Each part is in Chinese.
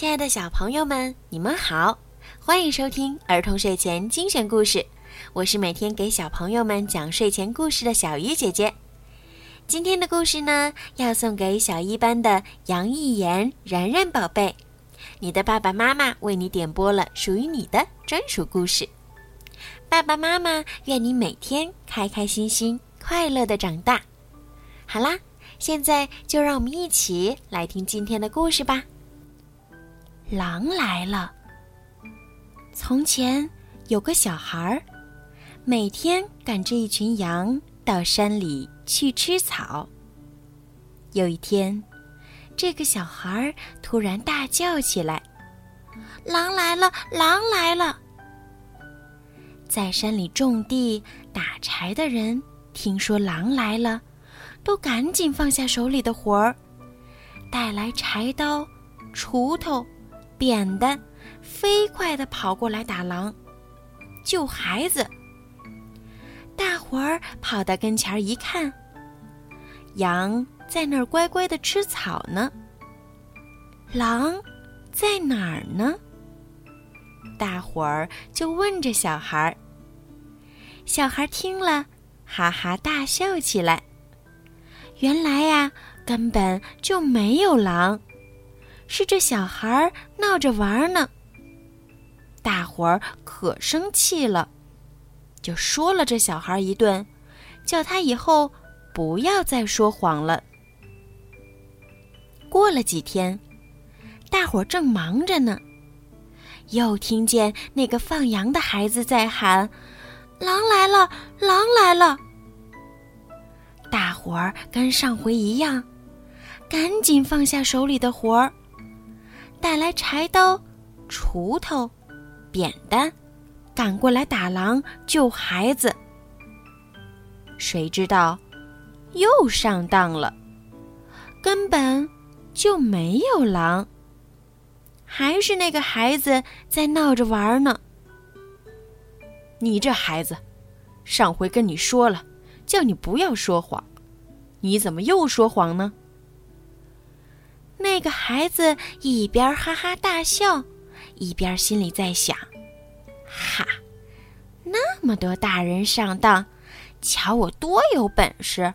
亲爱的小朋友们，你们好，欢迎收听儿童睡前精选故事。我是每天给小朋友们讲睡前故事的小鱼姐姐。今天的故事呢，要送给小一班的杨艺妍、然然宝贝。你的爸爸妈妈为你点播了属于你的专属故事。爸爸妈妈愿你每天开开心心、快乐的长大。好啦，现在就让我们一起来听今天的故事吧。狼来了。从前有个小孩儿，每天赶着一群羊到山里去吃草。有一天，这个小孩儿突然大叫起来：“狼来了！狼来了！”在山里种地打柴的人听说狼来了，都赶紧放下手里的活儿，带来柴刀、锄头。扁担，飞快地跑过来打狼，救孩子。大伙儿跑到跟前一看，羊在那儿乖乖地吃草呢。狼在哪儿呢？大伙儿就问着小孩儿。小孩听了，哈哈大笑起来。原来呀，根本就没有狼。是这小孩闹着玩呢。大伙儿可生气了，就说了这小孩一顿，叫他以后不要再说谎了。过了几天，大伙儿正忙着呢，又听见那个放羊的孩子在喊：“狼来了，狼来了！”大伙儿跟上回一样，赶紧放下手里的活儿。带来柴刀、锄头、扁担，赶过来打狼救孩子。谁知道，又上当了，根本就没有狼，还是那个孩子在闹着玩呢。你这孩子，上回跟你说了，叫你不要说谎，你怎么又说谎呢？那个孩子一边哈哈大笑，一边心里在想：“哈，那么多大人上当，瞧我多有本事！”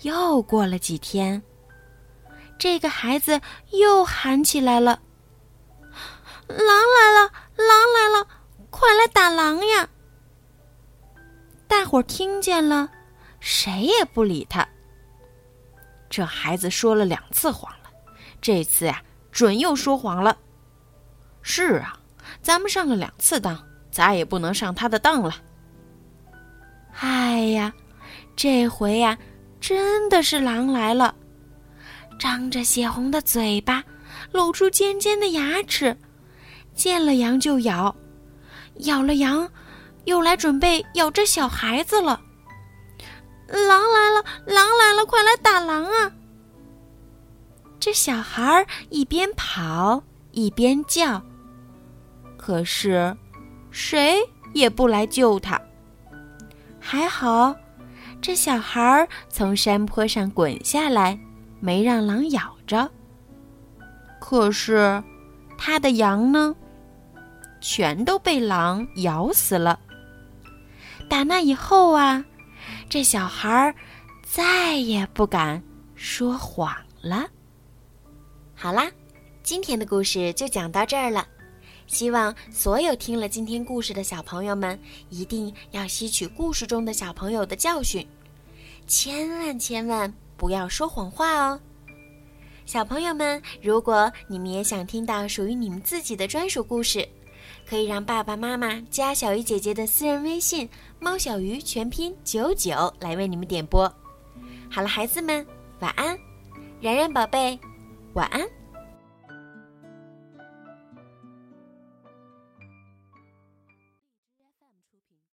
又过了几天，这个孩子又喊起来了：“狼来了，狼来了，快来打狼呀！”大伙儿听见了，谁也不理他。这孩子说了两次谎了，这次呀，准又说谎了。是啊，咱们上了两次当，再也不能上他的当了。哎呀，这回呀，真的是狼来了，张着血红的嘴巴，露出尖尖的牙齿，见了羊就咬，咬了羊，又来准备咬这小孩子了。狼来了！狼来了！快来打狼啊！这小孩儿一边跑一边叫，可是谁也不来救他。还好，这小孩儿从山坡上滚下来，没让狼咬着。可是他的羊呢，全都被狼咬死了。打那以后啊。这小孩儿再也不敢说谎了。好啦，今天的故事就讲到这儿了。希望所有听了今天故事的小朋友们，一定要吸取故事中的小朋友的教训，千万千万不要说谎话哦。小朋友们，如果你们也想听到属于你们自己的专属故事，可以让爸爸妈妈加小鱼姐姐的私人微信“猫小鱼”全拼九九来为你们点播。好了，孩子们，晚安，然然宝贝，晚安。